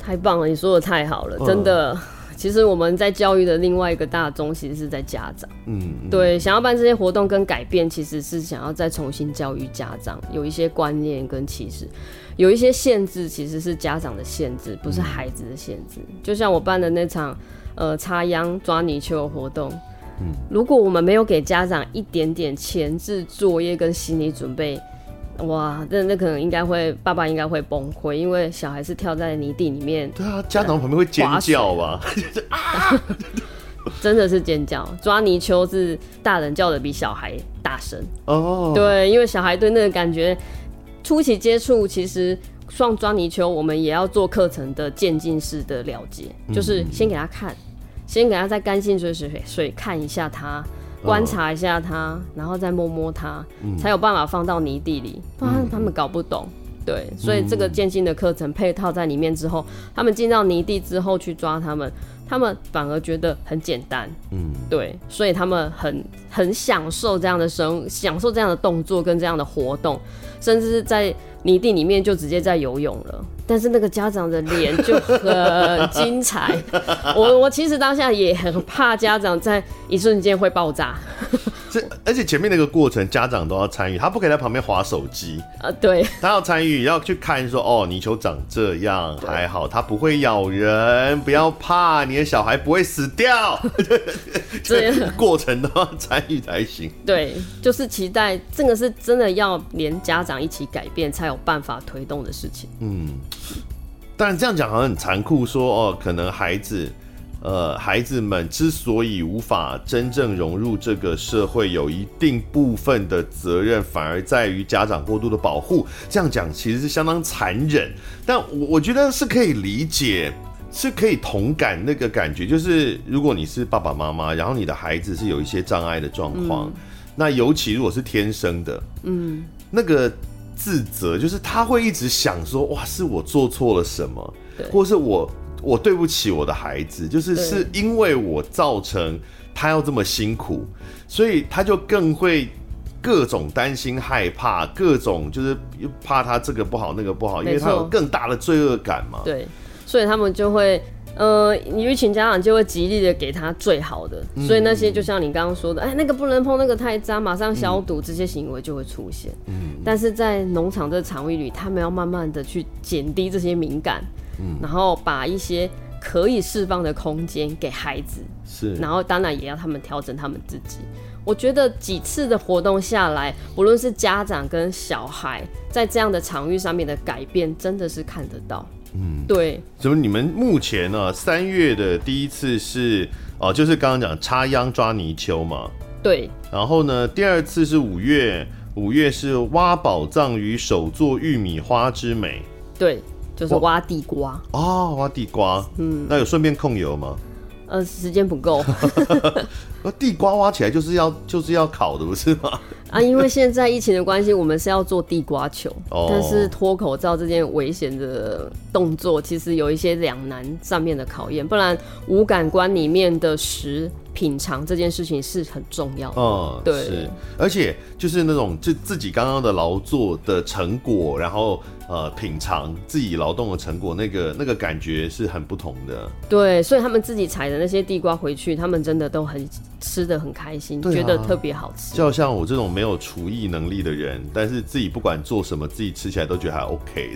太棒了，你说的太好了，真的。嗯、其实我们在教育的另外一个大宗，其实是在家长。嗯，嗯，对，想要办这些活动跟改变，其实是想要再重新教育家长，有一些观念跟其实。有一些限制其实是家长的限制，不是孩子的限制。嗯、就像我办的那场，呃，插秧抓泥鳅的活动，嗯，如果我们没有给家长一点点前置作业跟心理准备，哇，那那可能应该会，爸爸应该会崩溃，因为小孩是跳在泥地里面。对啊，家长旁边会尖叫吧？真的是尖叫！抓泥鳅是大人叫的比小孩大声哦。对，因为小孩对那个感觉。初期接触，其实像抓泥鳅，我们也要做课程的渐进式的了解，嗯、就是先给他看，先给他在干净水水水看一下他，观察一下他，哦、然后再摸摸他，嗯、才有办法放到泥地里，不然他们搞不懂。嗯、对，所以这个渐进的课程配套在里面之后，他们进到泥地之后去抓他们，他们反而觉得很简单。嗯，对，所以他们很很享受这样的生，享受这样的动作跟这样的活动。甚至是在泥地里面就直接在游泳了，但是那个家长的脸就很精彩。我我其实当下也很怕家长在一瞬间会爆炸。这而且前面那个过程家长都要参与，他不可以在旁边划手机啊。对，他要参与，要去看说哦，泥鳅长这样还好，它不会咬人，不要怕，你的小孩不会死掉。这样过程都要参与才行。对，就是期待这个是真的要连家长一起改变才有办法推动的事情。嗯，但这样讲好像很残酷说，说哦，可能孩子。呃，孩子们之所以无法真正融入这个社会，有一定部分的责任，反而在于家长过度的保护。这样讲其实是相当残忍，但我我觉得是可以理解，是可以同感那个感觉。就是如果你是爸爸妈妈，然后你的孩子是有一些障碍的状况，嗯、那尤其如果是天生的，嗯，那个自责就是他会一直想说，哇，是我做错了什么，或是我。我对不起我的孩子，就是是因为我造成他要这么辛苦，所以他就更会各种担心害怕，各种就是怕他这个不好那个不好，因为他有更大的罪恶感嘛。对，所以他们就会，呃，一群家长就会极力的给他最好的，所以那些就像你刚刚说的，哎，那个不能碰，那个太脏，马上消毒，这些行为就会出现。嗯，但是在农场这个场域里，他们要慢慢的去减低这些敏感。然后把一些可以释放的空间给孩子，是，然后当然也要他们调整他们自己。我觉得几次的活动下来，不论是家长跟小孩在这样的场域上面的改变，真的是看得到。嗯，对。怎么你们目前呢？三月的第一次是哦，就是刚刚讲插秧抓泥鳅嘛？对。然后呢，第二次是五月，五月是挖宝藏与手做玉米花之美。对。就是挖地瓜哦，挖地瓜，嗯，那有顺便控油吗？呃，时间不够。地瓜挖起来就是要就是要烤的，不是吗？啊，因为现在疫情的关系，我们是要做地瓜球，哦、但是脱口罩这件危险的动作，其实有一些两难上面的考验，不然五感官里面的食。品尝这件事情是很重要的，嗯，对，是，而且就是那种就自己刚刚的劳作的成果，然后呃品尝自己劳动的成果，那个那个感觉是很不同的。对，所以他们自己采的那些地瓜回去，他们真的都很吃的很开心，啊、觉得特别好吃。就好像我这种没有厨艺能力的人，但是自己不管做什么，自己吃起来都觉得还 OK，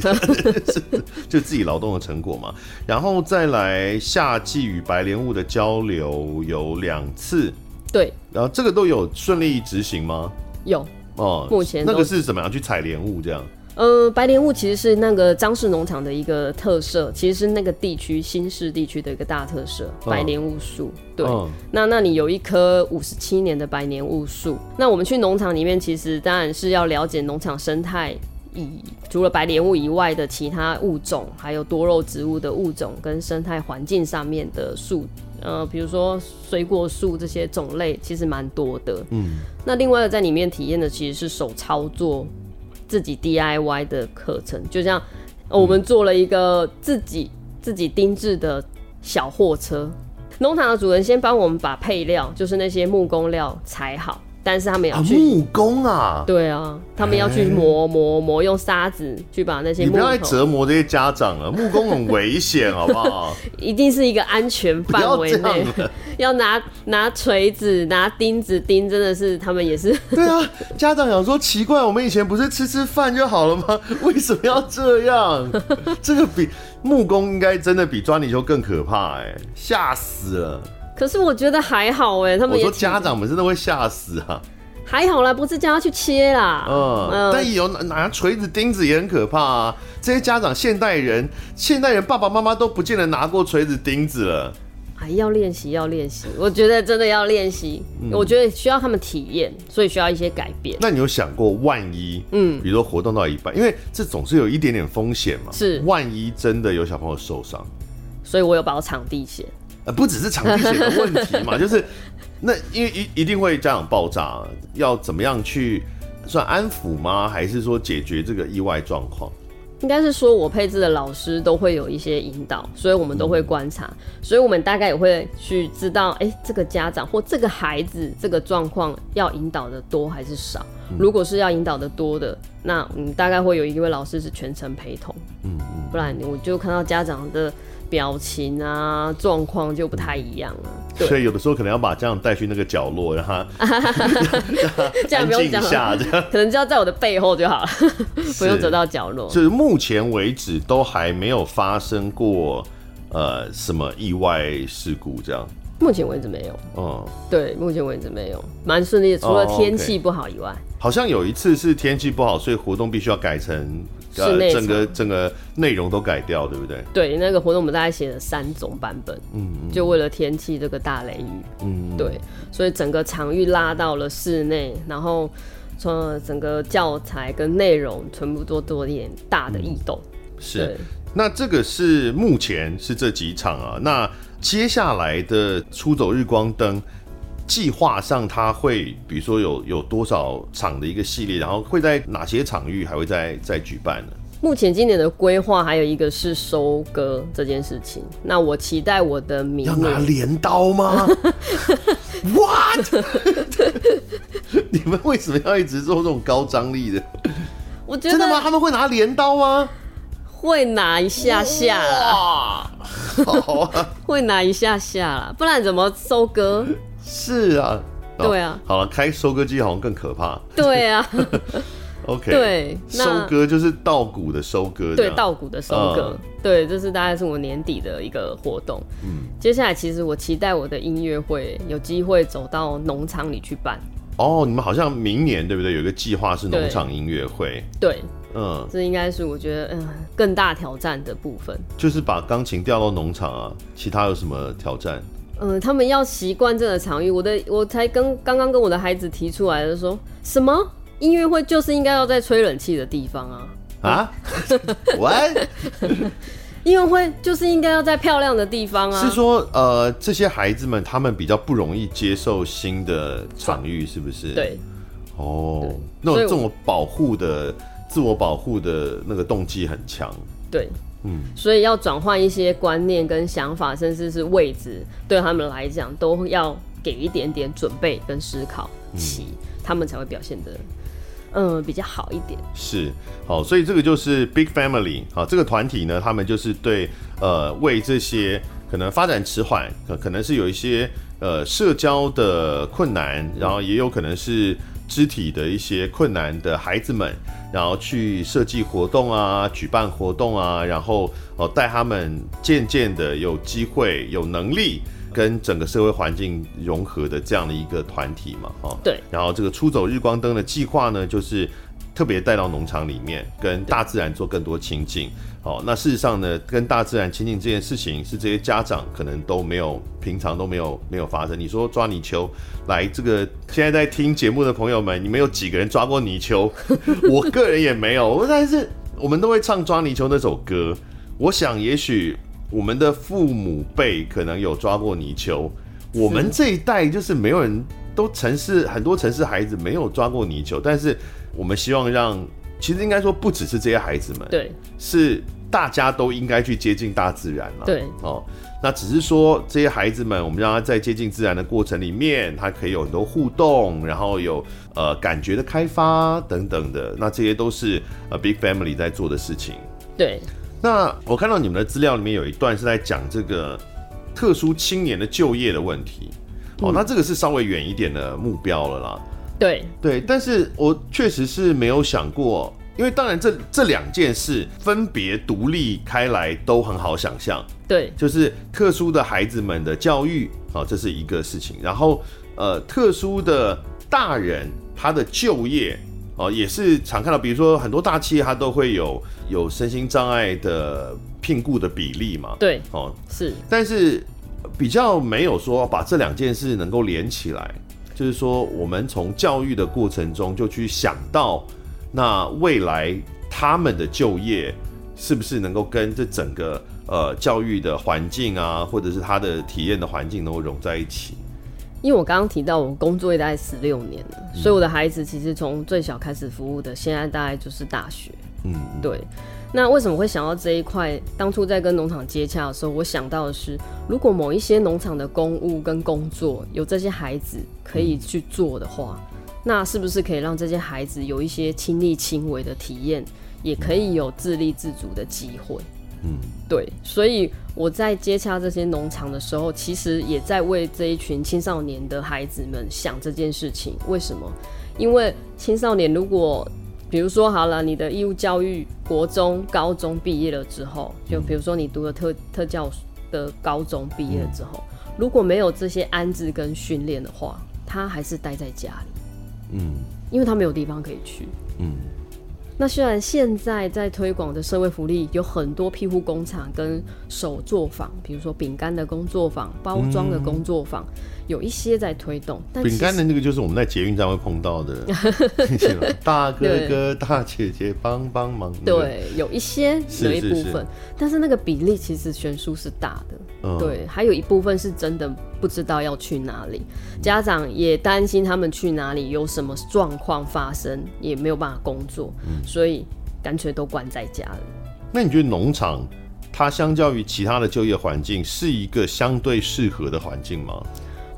就自己劳动的成果嘛。然后再来夏季与白莲雾的交流有。两次，对，然后这个都有顺利执行吗？有哦，目前那个是怎么样去采莲雾这样？呃，白莲雾其实是那个张氏农场的一个特色，其实是那个地区新市地区的一个大特色，哦、白莲雾树。对，哦、那那里有一棵五十七年的白莲雾树。那我们去农场里面，其实当然是要了解农场生态，以除了白莲雾以外的其他物种，还有多肉植物的物种跟生态环境上面的树。呃，比如说水果树这些种类其实蛮多的。嗯，那另外在里面体验的其实是手操作自己 DIY 的课程，就像我们做了一个自己自己定制的小货车，农场的主人先帮我们把配料，就是那些木工料裁好。但是他们要去、啊、木工啊，对啊，他们要去磨磨磨，用沙子去把那些木。你不要再折磨这些家长了，木工很危险，好不好？一定是一个安全范围内，要拿拿锤子、拿钉子钉，真的是他们也是。对啊，家长想说奇怪，我们以前不是吃吃饭就好了吗？为什么要这样？这个比木工应该真的比抓泥鳅更可怕，哎，吓死了。可是我觉得还好哎，他们也我说家长们真的会吓死啊！还好啦，不是叫他去切啦。嗯，嗯，但有拿锤子、钉子也很可怕啊！这些家长，现代人，现代人爸爸妈妈都不见得拿过锤子、钉子了。还要练习，要练习。我觉得真的要练习。嗯、我觉得需要他们体验，所以需要一些改变。那你有想过，万一，嗯，比如说活动到一半，因为这总是有一点点风险嘛。是，万一真的有小朋友受伤，所以我有保场地险。呃，不只是场地险的问题嘛，就是那因为一一定会家长爆炸，要怎么样去算安抚吗？还是说解决这个意外状况？应该是说我配置的老师都会有一些引导，所以我们都会观察，嗯、所以我们大概也会去知道，哎、欸，这个家长或这个孩子这个状况要引导的多还是少？嗯、如果是要引导的多的，那嗯，大概会有一位老师是全程陪同，嗯嗯，不然我就看到家长的。表情啊，状况就不太一样了。对，所以有的时候可能要把家长带去那个角落，让他 这样不用讲，下这样可能就要在我的背后就好了，不用走到角落。就是目前为止都还没有发生过呃什么意外事故这样。目前为止没有。嗯，对，目前为止没有，蛮顺利的，除了天气不好以外。哦 okay 好像有一次是天气不好，所以活动必须要改成呃整个整个内容都改掉，对不对？对，那个活动我们大概写了三种版本，嗯，嗯，就为了天气这个大雷雨，嗯，嗯，对，所以整个场域拉到了室内，然后从整个教材跟内容全部都做一点大的异动。嗯、是，那这个是目前是这几场啊，那接下来的出走日光灯。计划上，它会比如说有有多少场的一个系列，然后会在哪些场域还会再再举办呢？目前今年的规划还有一个是收割这件事情。那我期待我的明年要拿镰刀吗？What？你们为什么要一直做这种高张力的？我觉得真的吗？他们会拿镰刀吗？会拿一下下啦，好啊，会拿一下下啦，不然怎么收割？是啊，对啊，好了，开收割机好像更可怕。对啊，OK，对，收割就是稻谷的收割，对，稻谷的收割，对，这是大概是我年底的一个活动。嗯，接下来其实我期待我的音乐会有机会走到农场里去办。哦，你们好像明年对不对？有一个计划是农场音乐会。对，嗯，这应该是我觉得嗯更大挑战的部分，就是把钢琴调到农场啊。其他有什么挑战？嗯，他们要习惯这个场域。我的，我才跟刚刚跟我的孩子提出来的说，什么音乐会就是应该要在吹冷气的地方啊？啊？What？音乐会就是应该要在漂亮的地方啊？是说，呃，这些孩子们他们比较不容易接受新的场域，是不是？对。哦，那种这种保护的、自我保护的那个动机很强。对，嗯，所以要转换一些观念跟想法，甚至是位置，对他们来讲都要给一点点准备跟思考期，嗯、他们才会表现的嗯比较好一点。是，好，所以这个就是 Big Family 好，这个团体呢，他们就是对呃为这些可能发展迟缓，可可能是有一些呃社交的困难，然后也有可能是。肢体的一些困难的孩子们，然后去设计活动啊，举办活动啊，然后哦带他们渐渐的有机会、有能力跟整个社会环境融合的这样的一个团体嘛，哈。对。然后这个出走日光灯的计划呢，就是特别带到农场里面，跟大自然做更多亲近。哦，那事实上呢，跟大自然亲近这件事情，是这些家长可能都没有，平常都没有没有发生。你说抓泥鳅，来这个现在在听节目的朋友们，你们有几个人抓过泥鳅？我个人也没有，但是我们都会唱抓泥鳅那首歌。我想，也许我们的父母辈可能有抓过泥鳅，我们这一代就是没有人都城市很多城市孩子没有抓过泥鳅，但是我们希望让。其实应该说，不只是这些孩子们，对，是大家都应该去接近大自然了。对，哦，那只是说这些孩子们，我们让他在接近自然的过程里面，他可以有很多互动，然后有呃感觉的开发等等的，那这些都是呃 Big Family 在做的事情。对，那我看到你们的资料里面有一段是在讲这个特殊青年的就业的问题，哦，嗯，那这个是稍微远一点的目标了啦。对对，但是我确实是没有想过，因为当然这这两件事分别独立开来都很好想象。对，就是特殊的孩子们的教育啊，这是一个事情。然后呃，特殊的大人他的就业哦，也是常看到，比如说很多大企业它都会有有身心障碍的聘雇的比例嘛。对，哦是，但是比较没有说把这两件事能够连起来。就是说，我们从教育的过程中就去想到，那未来他们的就业是不是能够跟这整个呃教育的环境啊，或者是他的体验的环境能够融在一起？因为我刚刚提到，我工作也大概十六年了，所以我的孩子其实从最小开始服务的，现在大概就是大学。嗯，对。那为什么会想到这一块？当初在跟农场接洽的时候，我想到的是，如果某一些农场的公务跟工作有这些孩子可以去做的话，那是不是可以让这些孩子有一些亲力亲为的体验，也可以有自立自主的机会？嗯，对。所以我在接洽这些农场的时候，其实也在为这一群青少年的孩子们想这件事情。为什么？因为青少年如果比如说，好了，你的义务教育国中、高中毕业了之后，就比如说你读了特特教的高中毕业了之后，如果没有这些安置跟训练的话，他还是待在家里，嗯，因为他没有地方可以去，嗯。那虽然现在在推广的社会福利有很多庇护工厂跟手作坊，比如说饼干的工作坊、包装的工作坊。嗯有一些在推动，饼干的那个就是我们在捷运站会碰到的，大哥哥、大姐姐帮帮忙。对，有一些有一部分，但是那个比例其实悬殊是大的。嗯、对，还有一部分是真的不知道要去哪里，家长也担心他们去哪里有什么状况发生，也没有办法工作，嗯、所以干脆都关在家了。那你觉得农场它相较于其他的就业环境是一个相对适合的环境吗？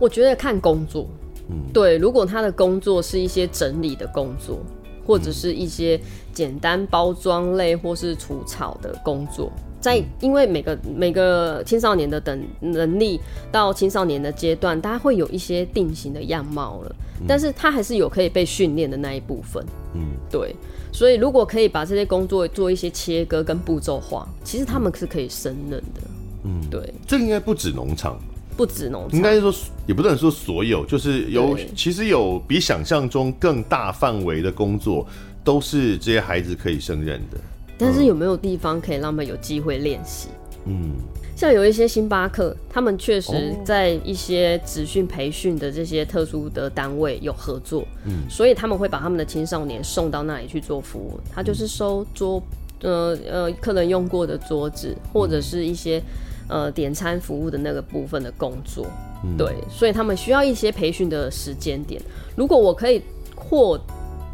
我觉得看工作，嗯，对，如果他的工作是一些整理的工作，或者是一些简单包装类或是除草的工作，在因为每个每个青少年的等能力到青少年的阶段，大家会有一些定型的样貌了，但是他还是有可以被训练的那一部分，嗯，对，所以如果可以把这些工作做一些切割跟步骤化，其实他们是可以胜任的，嗯，对，这应该不止农场。不止农场，应该是说，也不能说所有，就是有，其实有比想象中更大范围的工作，都是这些孩子可以胜任的。但是有没有地方可以让他们有机会练习？嗯，像有一些星巴克，他们确实在一些职训培训的这些特殊的单位有合作，嗯，所以他们会把他们的青少年送到那里去做服务。他就是收桌，呃呃，客人用过的桌子，或者是一些。呃，点餐服务的那个部分的工作，嗯、对，所以他们需要一些培训的时间点。如果我可以扩，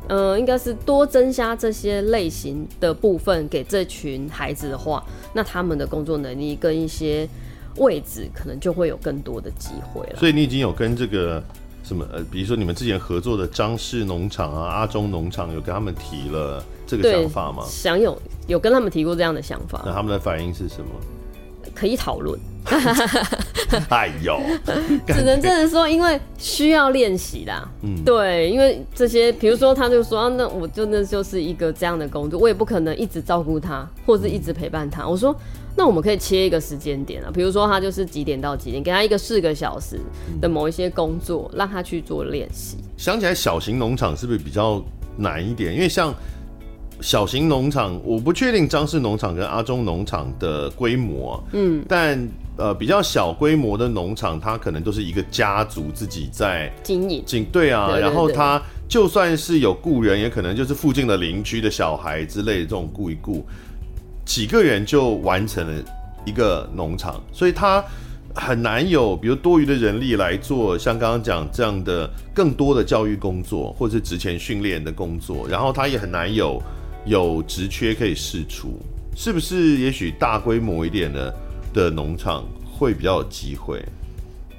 呃，应该是多增加这些类型的部分给这群孩子的话，那他们的工作能力跟一些位置可能就会有更多的机会了。所以你已经有跟这个什么呃，比如说你们之前合作的张氏农场啊、阿中农场，有跟他们提了这个想法吗？想有有跟他们提过这样的想法。那他们的反应是什么？可以讨论。哎呦，只能这样说，因为需要练习啦。嗯，对，因为这些，比如说，他就说，啊、那我就那就是一个这样的工作，我也不可能一直照顾他，或是一直陪伴他。我说，那我们可以切一个时间点啊，比如说他就是几点到几点，给他一个四个小时的某一些工作，让他去做练习。想起来，小型农场是不是比较难一点？因为像。小型农场，我不确定张氏农场跟阿中农场的规模，嗯，但呃比较小规模的农场，它可能都是一个家族自己在经营，经对啊，对对对，然后他就算是有雇人，也可能就是附近的邻居的小孩之类的这种雇一雇，几个人就完成了一个农场，所以他很难有比如多余的人力来做像刚刚讲这样的更多的教育工作，或者是职前训练的工作，然后他也很难有。有职缺可以试出，是不是？也许大规模一点的的农场会比较有机会。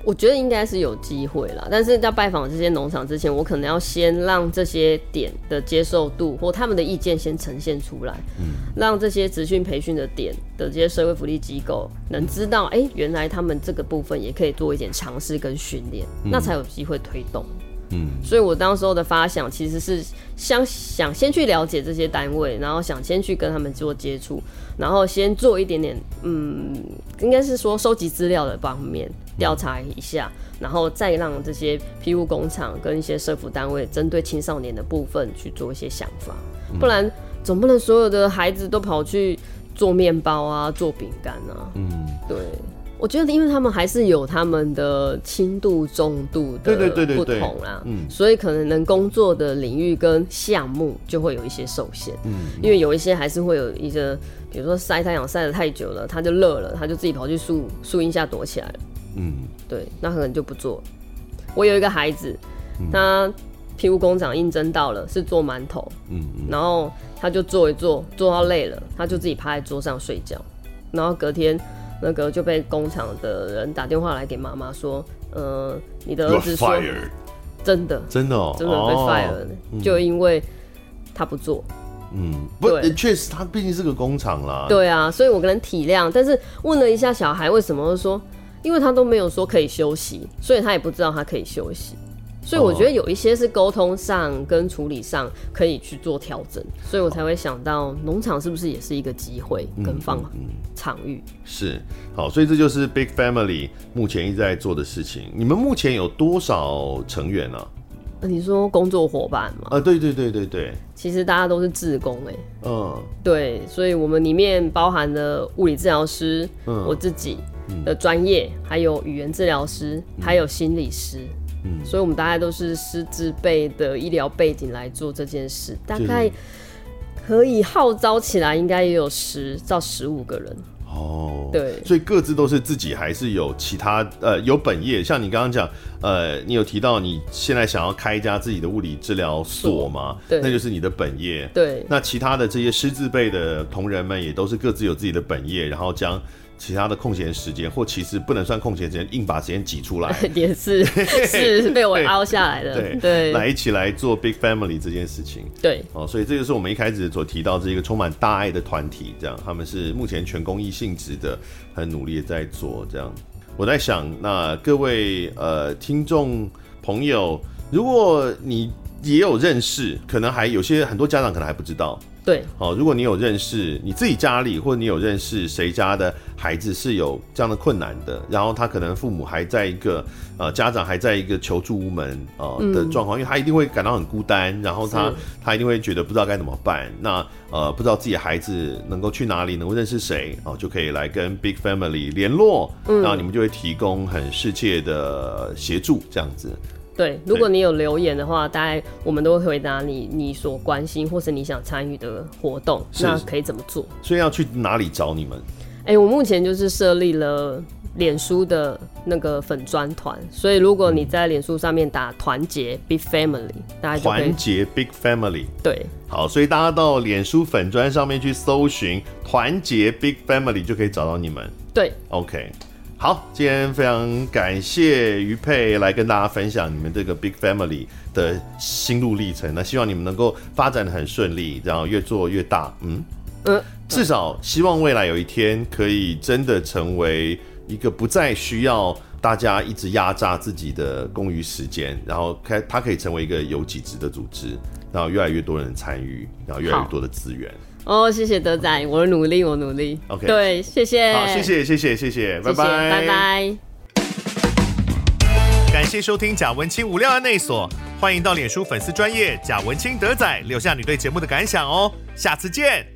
我觉得应该是有机会啦，但是在拜访这些农场之前，我可能要先让这些点的接受度或他们的意见先呈现出来，嗯，让这些职训培训的点的这些社会福利机构能知道，哎、欸，原来他们这个部分也可以做一点尝试跟训练，嗯，那才有机会推动。嗯，所以我当时候的发想其实是想想先去了解这些单位，然后想先去跟他们做接触，然后先做一点点，嗯，应该是说收集资料的方面调查一下，然后再让这些庇护工厂跟一些社服单位针对青少年的部分去做一些想法，不然总不能所有的孩子都跑去做面包啊，做饼干啊，嗯，对。我觉得，因为他们还是有他们的轻度、重度的不同啦，嗯，所以可能能工作的领域跟项目就会有一些受限，嗯，因为有一些还是会有一些，比如说晒太阳晒得太久了，他就热了，他就自己跑去树树荫下躲起来了，嗯，对，那可能就不做。我有一个孩子，他庇护工厂应征到了，是做馒头，嗯，然后他就做一做，做到累了，他就自己趴在桌上睡觉，然后隔天。那个就被工厂的人打电话来给妈妈说，呃，你的儿子说，真的，真的，哦，真的被 fire 了，哦，就因为他不做，嗯，不，确实他毕竟是个工厂啦，对啊，所以我可能体谅，但是问了一下小孩为什么说，因为他都没有说可以休息，所以他也不知道他可以休息。所以我觉得有一些是沟通上跟处理上可以去做调整，所以我才会想到农场是不是也是一个机会跟放场域。是，好，所以这就是 Big Family 目前一直在做的事情。你们目前有多少成员呢？你说工作伙伴吗？啊，对对对对对，其实大家都是志工哎，嗯，对，所以我们里面包含了物理治疗师，嗯，我自己的专业，还有语言治疗师，还有心理师。嗯，所以我们大概都是师资辈的医疗背景来做这件事，大概可以号召起来，应该也有十到十五个人。哦，对，所以各自都是自己，还是有其他呃有本业？像你刚刚讲，呃，你有提到你现在想要开一家自己的物理治疗所嘛？对，那就是你的本业。对，那其他的这些师资辈的同仁们也都是各自有自己的本业，然后将。其他的空闲时间，或其实不能算空闲时间，硬把时间挤出来，也是是被我凹下来的。对，对来一起来做 Big Family 这件事情。对，哦，所以这就是我们一开始所提到这个充满大爱的团体，这样他们是目前全公益性质的，很努力的在做这样。我在想，那各位呃听众朋友，如果你也有认识，可能还有些很多家长可能还不知道。对，好，如果你有认识你自己家里，或者你有认识谁家的孩子是有这样的困难的，然后他可能父母还在一个呃家长还在一个求助无门呃的状况，嗯，因为他一定会感到很孤单，然后他他一定会觉得不知道该怎么办，那呃不知道自己的孩子能够去哪里，能够认识谁哦，就可以来跟 Big Family 联络，嗯，然后你们就会提供很适切的协助，这样子。对，如果你有留言的话，大概我们都会回答你你所关心或是你想参与的活动，那可以怎么做？所以要去哪里找你们？哎、欸，我目前就是设立了脸书的那个粉专团，所以如果你在脸书上面打“团结 Big Family”，大家就团结 Big Family。对，好，所以大家到脸书粉砖上面去搜寻“团结 Big Family” 就可以找到你们。对，OK。好，今天非常感谢于佩来跟大家分享你们这个 Big Family 的心路历程。那希望你们能够发展的很顺利，然后越做越大。嗯嗯，至少希望未来有一天可以真的成为一个不再需要大家一直压榨自己的公余时间，然后开它可以成为一个有几职的组织，然后越来越多人参与，然后越来越多的资源。哦，谢谢德仔，我努力，我努力。OK，对，谢谢，好，谢谢，谢谢，谢谢，拜拜，拜拜。感谢收听贾文清无料案内所，欢迎到脸书粉丝专业贾文清德仔留下你对节目的感想哦，下次见。